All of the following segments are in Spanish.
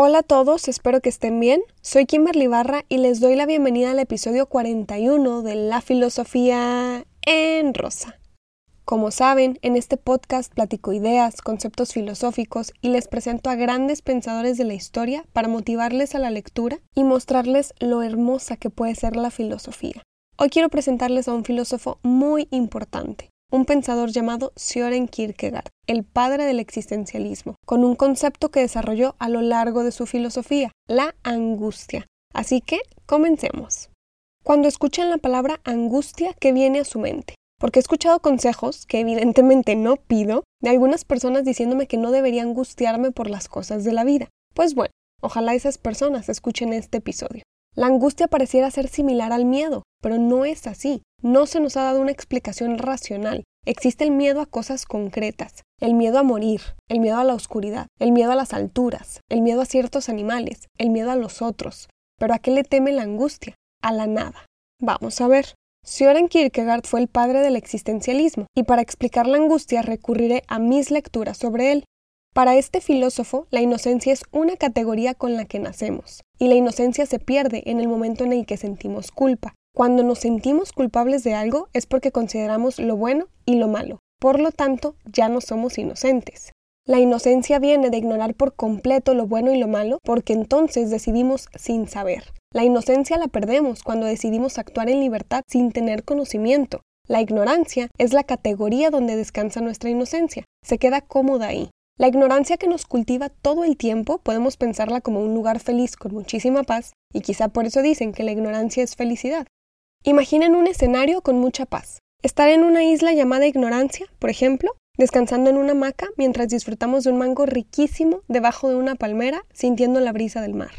Hola a todos, espero que estén bien. Soy Kimberly Barra y les doy la bienvenida al episodio 41 de La Filosofía en Rosa. Como saben, en este podcast platico ideas, conceptos filosóficos y les presento a grandes pensadores de la historia para motivarles a la lectura y mostrarles lo hermosa que puede ser la filosofía. Hoy quiero presentarles a un filósofo muy importante, un pensador llamado Søren Kierkegaard, el padre del existencialismo, con un concepto que desarrolló a lo largo de su filosofía, la angustia. Así que, comencemos. Cuando escuchan la palabra angustia, ¿qué viene a su mente? Porque he escuchado consejos, que evidentemente no pido, de algunas personas diciéndome que no debería angustiarme por las cosas de la vida. Pues bueno, ojalá esas personas escuchen este episodio. La angustia pareciera ser similar al miedo, pero no es así. No se nos ha dado una explicación racional. Existe el miedo a cosas concretas, el miedo a morir, el miedo a la oscuridad, el miedo a las alturas, el miedo a ciertos animales, el miedo a los otros. Pero ¿a qué le teme la angustia? A la nada. Vamos a ver. Søren Kierkegaard fue el padre del existencialismo, y para explicar la angustia recurriré a mis lecturas sobre él. Para este filósofo, la inocencia es una categoría con la que nacemos, y la inocencia se pierde en el momento en el que sentimos culpa, cuando nos sentimos culpables de algo es porque consideramos lo bueno y lo malo. Por lo tanto, ya no somos inocentes. La inocencia viene de ignorar por completo lo bueno y lo malo porque entonces decidimos sin saber. La inocencia la perdemos cuando decidimos actuar en libertad sin tener conocimiento. La ignorancia es la categoría donde descansa nuestra inocencia. Se queda cómoda ahí. La ignorancia que nos cultiva todo el tiempo podemos pensarla como un lugar feliz con muchísima paz, y quizá por eso dicen que la ignorancia es felicidad. Imaginen un escenario con mucha paz. Estar en una isla llamada Ignorancia, por ejemplo, descansando en una hamaca mientras disfrutamos de un mango riquísimo debajo de una palmera, sintiendo la brisa del mar.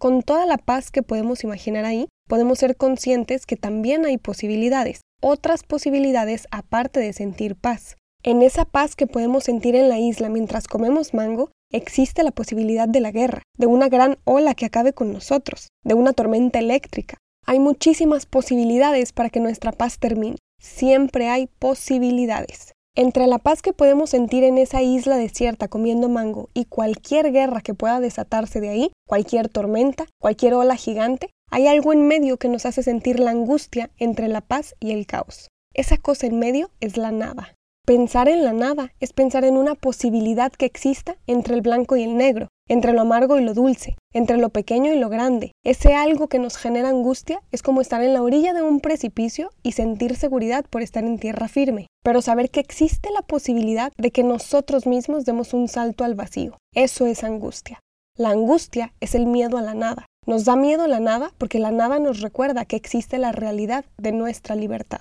Con toda la paz que podemos imaginar ahí, podemos ser conscientes que también hay posibilidades, otras posibilidades aparte de sentir paz. En esa paz que podemos sentir en la isla mientras comemos mango, existe la posibilidad de la guerra, de una gran ola que acabe con nosotros, de una tormenta eléctrica, hay muchísimas posibilidades para que nuestra paz termine. Siempre hay posibilidades. Entre la paz que podemos sentir en esa isla desierta comiendo mango y cualquier guerra que pueda desatarse de ahí, cualquier tormenta, cualquier ola gigante, hay algo en medio que nos hace sentir la angustia entre la paz y el caos. Esa cosa en medio es la nada. Pensar en la nada es pensar en una posibilidad que exista entre el blanco y el negro, entre lo amargo y lo dulce, entre lo pequeño y lo grande. Ese algo que nos genera angustia es como estar en la orilla de un precipicio y sentir seguridad por estar en tierra firme, pero saber que existe la posibilidad de que nosotros mismos demos un salto al vacío. Eso es angustia. La angustia es el miedo a la nada. Nos da miedo la nada porque la nada nos recuerda que existe la realidad de nuestra libertad.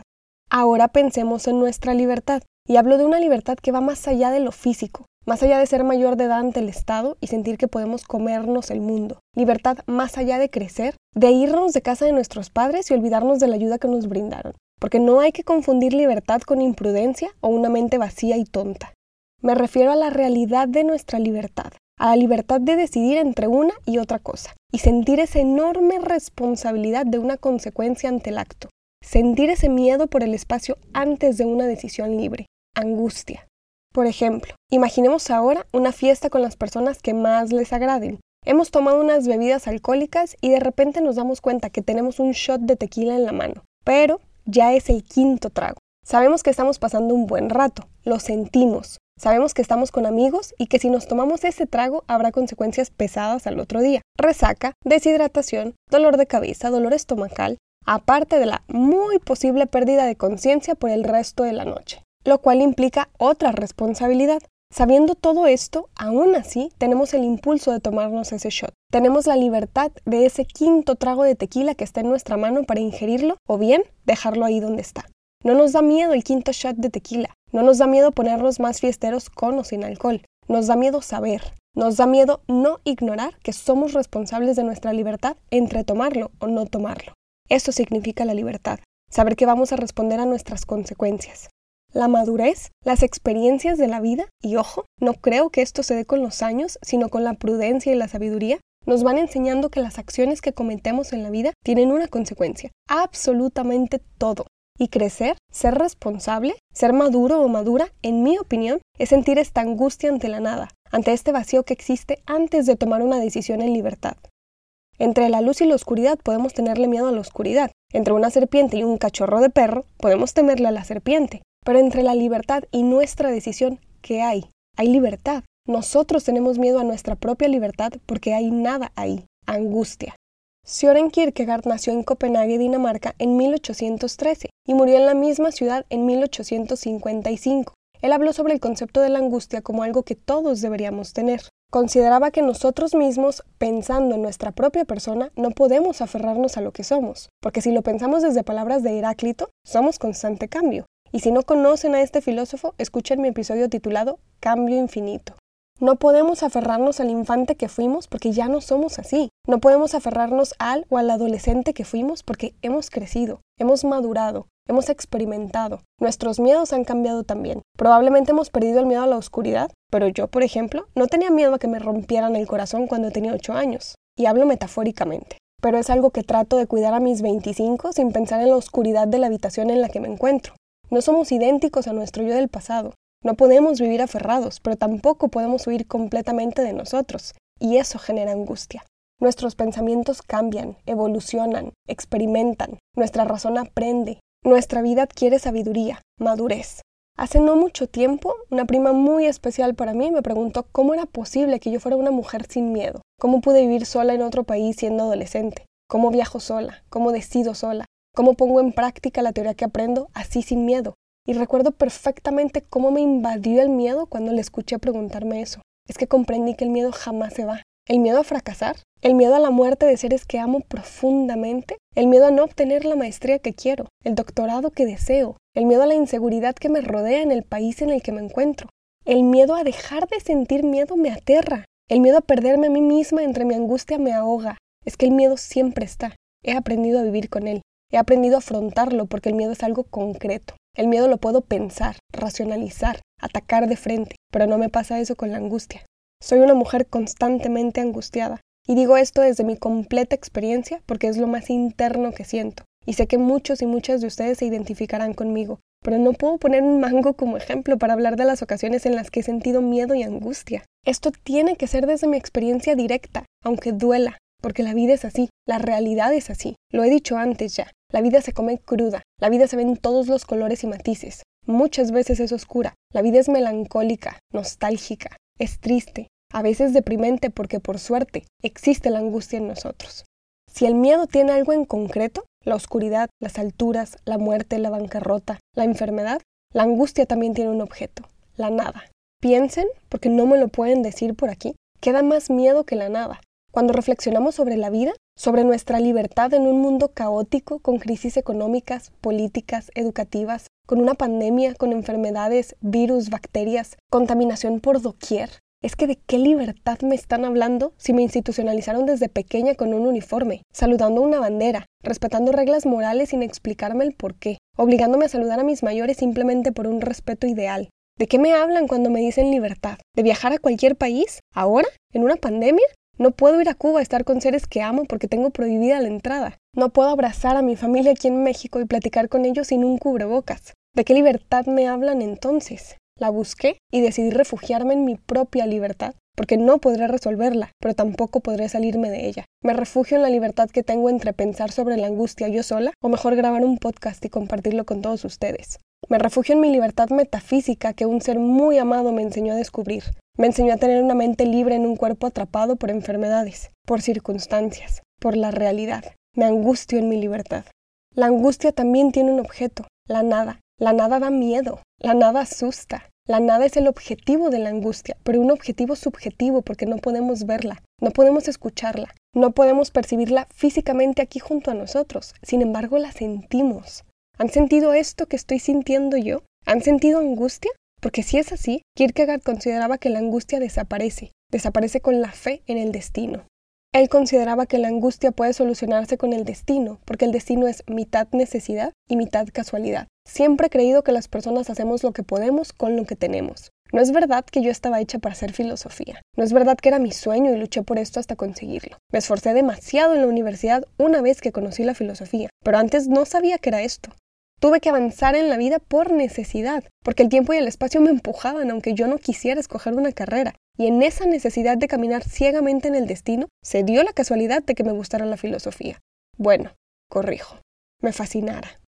Ahora pensemos en nuestra libertad. Y hablo de una libertad que va más allá de lo físico, más allá de ser mayor de edad ante el Estado y sentir que podemos comernos el mundo. Libertad más allá de crecer, de irnos de casa de nuestros padres y olvidarnos de la ayuda que nos brindaron. Porque no hay que confundir libertad con imprudencia o una mente vacía y tonta. Me refiero a la realidad de nuestra libertad, a la libertad de decidir entre una y otra cosa, y sentir esa enorme responsabilidad de una consecuencia ante el acto. Sentir ese miedo por el espacio antes de una decisión libre angustia. Por ejemplo, imaginemos ahora una fiesta con las personas que más les agraden. Hemos tomado unas bebidas alcohólicas y de repente nos damos cuenta que tenemos un shot de tequila en la mano, pero ya es el quinto trago. Sabemos que estamos pasando un buen rato, lo sentimos. Sabemos que estamos con amigos y que si nos tomamos ese trago habrá consecuencias pesadas al otro día. Resaca, deshidratación, dolor de cabeza, dolor estomacal, aparte de la muy posible pérdida de conciencia por el resto de la noche lo cual implica otra responsabilidad. Sabiendo todo esto, aún así tenemos el impulso de tomarnos ese shot. Tenemos la libertad de ese quinto trago de tequila que está en nuestra mano para ingerirlo o bien dejarlo ahí donde está. No nos da miedo el quinto shot de tequila, no nos da miedo ponernos más fiesteros con o sin alcohol, nos da miedo saber, nos da miedo no ignorar que somos responsables de nuestra libertad entre tomarlo o no tomarlo. Eso significa la libertad, saber que vamos a responder a nuestras consecuencias. La madurez, las experiencias de la vida, y ojo, no creo que esto se dé con los años, sino con la prudencia y la sabiduría, nos van enseñando que las acciones que cometemos en la vida tienen una consecuencia, absolutamente todo. Y crecer, ser responsable, ser maduro o madura, en mi opinión, es sentir esta angustia ante la nada, ante este vacío que existe antes de tomar una decisión en libertad. Entre la luz y la oscuridad podemos tenerle miedo a la oscuridad. Entre una serpiente y un cachorro de perro podemos temerle a la serpiente. Pero entre la libertad y nuestra decisión, ¿qué hay? Hay libertad. Nosotros tenemos miedo a nuestra propia libertad porque hay nada ahí, angustia. Søren Kierkegaard nació en Copenhague, Dinamarca, en 1813 y murió en la misma ciudad en 1855. Él habló sobre el concepto de la angustia como algo que todos deberíamos tener. Consideraba que nosotros mismos, pensando en nuestra propia persona, no podemos aferrarnos a lo que somos, porque si lo pensamos desde palabras de Heráclito, somos constante cambio. Y si no conocen a este filósofo, escuchen mi episodio titulado Cambio Infinito. No podemos aferrarnos al infante que fuimos porque ya no somos así. No podemos aferrarnos al o al adolescente que fuimos porque hemos crecido, hemos madurado, hemos experimentado. Nuestros miedos han cambiado también. Probablemente hemos perdido el miedo a la oscuridad, pero yo, por ejemplo, no tenía miedo a que me rompieran el corazón cuando tenía 8 años. Y hablo metafóricamente. Pero es algo que trato de cuidar a mis 25 sin pensar en la oscuridad de la habitación en la que me encuentro. No somos idénticos a nuestro yo del pasado. No podemos vivir aferrados, pero tampoco podemos huir completamente de nosotros, y eso genera angustia. Nuestros pensamientos cambian, evolucionan, experimentan, nuestra razón aprende, nuestra vida adquiere sabiduría, madurez. Hace no mucho tiempo, una prima muy especial para mí me preguntó cómo era posible que yo fuera una mujer sin miedo, cómo pude vivir sola en otro país siendo adolescente, cómo viajo sola, cómo decido sola, cómo pongo en práctica la teoría que aprendo así sin miedo, y recuerdo perfectamente cómo me invadió el miedo cuando le escuché preguntarme eso. Es que comprendí que el miedo jamás se va. El miedo a fracasar, el miedo a la muerte de seres que amo profundamente, el miedo a no obtener la maestría que quiero, el doctorado que deseo, el miedo a la inseguridad que me rodea en el país en el que me encuentro. El miedo a dejar de sentir miedo me aterra. El miedo a perderme a mí misma entre mi angustia me ahoga. Es que el miedo siempre está. He aprendido a vivir con él. He aprendido a afrontarlo porque el miedo es algo concreto. El miedo lo puedo pensar, racionalizar, atacar de frente, pero no me pasa eso con la angustia. Soy una mujer constantemente angustiada, y digo esto desde mi completa experiencia porque es lo más interno que siento, y sé que muchos y muchas de ustedes se identificarán conmigo, pero no puedo poner un mango como ejemplo para hablar de las ocasiones en las que he sentido miedo y angustia. Esto tiene que ser desde mi experiencia directa, aunque duela, porque la vida es así, la realidad es así. Lo he dicho antes ya, la vida se come cruda, la vida se ve en todos los colores y matices. Muchas veces es oscura, la vida es melancólica, nostálgica, es triste, a veces deprimente porque por suerte existe la angustia en nosotros. Si el miedo tiene algo en concreto, la oscuridad, las alturas, la muerte, la bancarrota, la enfermedad, la angustia también tiene un objeto, la nada. Piensen, porque no me lo pueden decir por aquí, queda más miedo que la nada. Cuando reflexionamos sobre la vida, sobre nuestra libertad en un mundo caótico con crisis económicas, políticas, educativas, con una pandemia, con enfermedades, virus, bacterias, contaminación por doquier. Es que de qué libertad me están hablando si me institucionalizaron desde pequeña con un uniforme, saludando una bandera, respetando reglas morales sin explicarme el por qué, obligándome a saludar a mis mayores simplemente por un respeto ideal. ¿De qué me hablan cuando me dicen libertad? ¿De viajar a cualquier país? ¿Ahora? ¿En una pandemia? No puedo ir a Cuba a estar con seres que amo porque tengo prohibida la entrada. No puedo abrazar a mi familia aquí en México y platicar con ellos sin un cubrebocas. ¿De qué libertad me hablan entonces? La busqué y decidí refugiarme en mi propia libertad, porque no podré resolverla, pero tampoco podré salirme de ella. Me refugio en la libertad que tengo entre pensar sobre la angustia yo sola, o mejor grabar un podcast y compartirlo con todos ustedes. Me refugio en mi libertad metafísica que un ser muy amado me enseñó a descubrir, me enseñó a tener una mente libre en un cuerpo atrapado por enfermedades, por circunstancias, por la realidad. Me angustio en mi libertad. La angustia también tiene un objeto, la nada. La nada da miedo, la nada asusta. La nada es el objetivo de la angustia, pero un objetivo subjetivo porque no podemos verla, no podemos escucharla, no podemos percibirla físicamente aquí junto a nosotros. Sin embargo, la sentimos. ¿Han sentido esto que estoy sintiendo yo? ¿Han sentido angustia? Porque si es así, Kierkegaard consideraba que la angustia desaparece, desaparece con la fe en el destino. Él consideraba que la angustia puede solucionarse con el destino, porque el destino es mitad necesidad y mitad casualidad. Siempre he creído que las personas hacemos lo que podemos con lo que tenemos. No es verdad que yo estaba hecha para hacer filosofía. No es verdad que era mi sueño y luché por esto hasta conseguirlo. Me esforcé demasiado en la universidad una vez que conocí la filosofía, pero antes no sabía que era esto. Tuve que avanzar en la vida por necesidad, porque el tiempo y el espacio me empujaban aunque yo no quisiera escoger una carrera. y en esa necesidad de caminar ciegamente en el destino, se dio la casualidad de que me gustara la filosofía. Bueno, corrijo, me fascinara.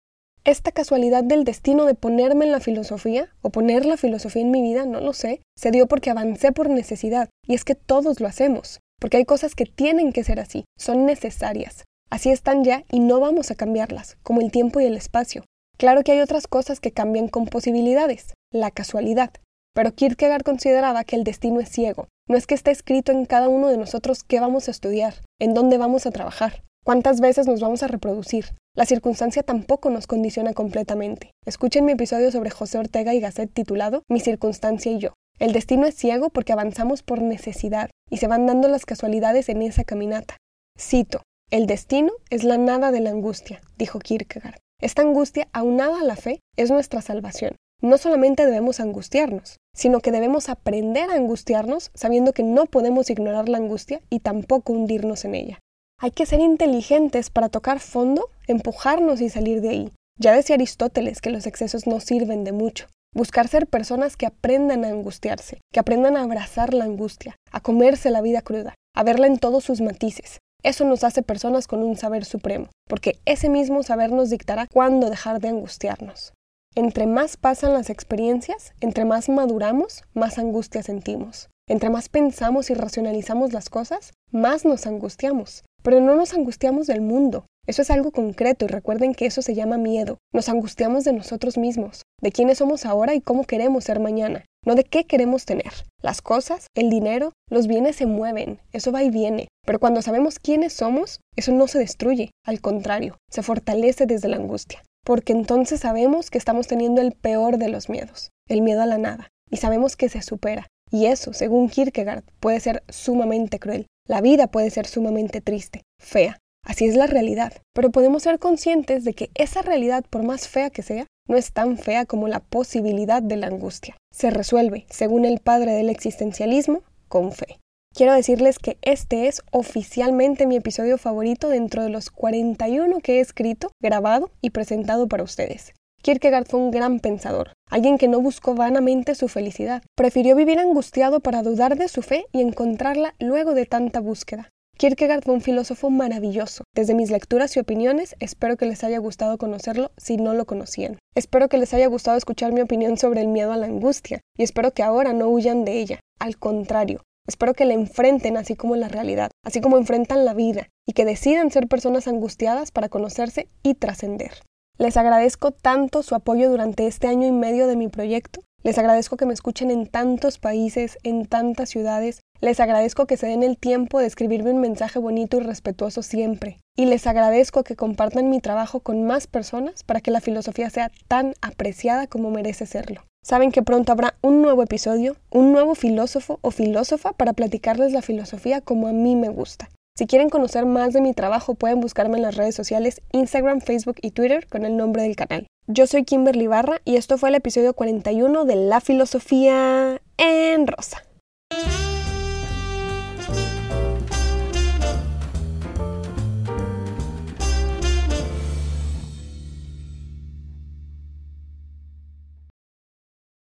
Esta casualidad del destino de ponerme en la filosofía, o poner la filosofía en mi vida, no lo sé, se dio porque avancé por necesidad, y es que todos lo hacemos, porque hay cosas que tienen que ser así, son necesarias. Así están ya y no vamos a cambiarlas, como el tiempo y el espacio. Claro que hay otras cosas que cambian con posibilidades, la casualidad, pero Kierkegaard consideraba que el destino es ciego. No es que esté escrito en cada uno de nosotros qué vamos a estudiar, en dónde vamos a trabajar, cuántas veces nos vamos a reproducir. La circunstancia tampoco nos condiciona completamente. Escuchen mi episodio sobre José Ortega y Gasset titulado Mi circunstancia y yo. El destino es ciego porque avanzamos por necesidad y se van dando las casualidades en esa caminata. Cito, el destino es la nada de la angustia, dijo Kierkegaard. Esta angustia, aunada a la fe, es nuestra salvación. No solamente debemos angustiarnos, sino que debemos aprender a angustiarnos sabiendo que no podemos ignorar la angustia y tampoco hundirnos en ella. Hay que ser inteligentes para tocar fondo, empujarnos y salir de ahí. Ya decía Aristóteles que los excesos no sirven de mucho. Buscar ser personas que aprendan a angustiarse, que aprendan a abrazar la angustia, a comerse la vida cruda, a verla en todos sus matices. Eso nos hace personas con un saber supremo, porque ese mismo saber nos dictará cuándo dejar de angustiarnos. Entre más pasan las experiencias, entre más maduramos, más angustia sentimos. Entre más pensamos y racionalizamos las cosas, más nos angustiamos. Pero no nos angustiamos del mundo. Eso es algo concreto y recuerden que eso se llama miedo. Nos angustiamos de nosotros mismos, de quiénes somos ahora y cómo queremos ser mañana, no de qué queremos tener. Las cosas, el dinero, los bienes se mueven, eso va y viene. Pero cuando sabemos quiénes somos, eso no se destruye, al contrario, se fortalece desde la angustia porque entonces sabemos que estamos teniendo el peor de los miedos, el miedo a la nada, y sabemos que se supera. Y eso, según Kierkegaard, puede ser sumamente cruel. La vida puede ser sumamente triste, fea. Así es la realidad. Pero podemos ser conscientes de que esa realidad, por más fea que sea, no es tan fea como la posibilidad de la angustia. Se resuelve, según el padre del existencialismo, con fe. Quiero decirles que este es oficialmente mi episodio favorito dentro de los 41 que he escrito, grabado y presentado para ustedes. Kierkegaard fue un gran pensador, alguien que no buscó vanamente su felicidad, prefirió vivir angustiado para dudar de su fe y encontrarla luego de tanta búsqueda. Kierkegaard fue un filósofo maravilloso. Desde mis lecturas y opiniones, espero que les haya gustado conocerlo si no lo conocían. Espero que les haya gustado escuchar mi opinión sobre el miedo a la angustia, y espero que ahora no huyan de ella. Al contrario, Espero que la enfrenten así como la realidad, así como enfrentan la vida, y que decidan ser personas angustiadas para conocerse y trascender. Les agradezco tanto su apoyo durante este año y medio de mi proyecto. Les agradezco que me escuchen en tantos países, en tantas ciudades. Les agradezco que se den el tiempo de escribirme un mensaje bonito y respetuoso siempre. Y les agradezco que compartan mi trabajo con más personas para que la filosofía sea tan apreciada como merece serlo. Saben que pronto habrá un nuevo episodio, un nuevo filósofo o filósofa para platicarles la filosofía como a mí me gusta. Si quieren conocer más de mi trabajo pueden buscarme en las redes sociales Instagram, Facebook y Twitter con el nombre del canal. Yo soy Kimberly Barra y esto fue el episodio 41 de La Filosofía en Rosa.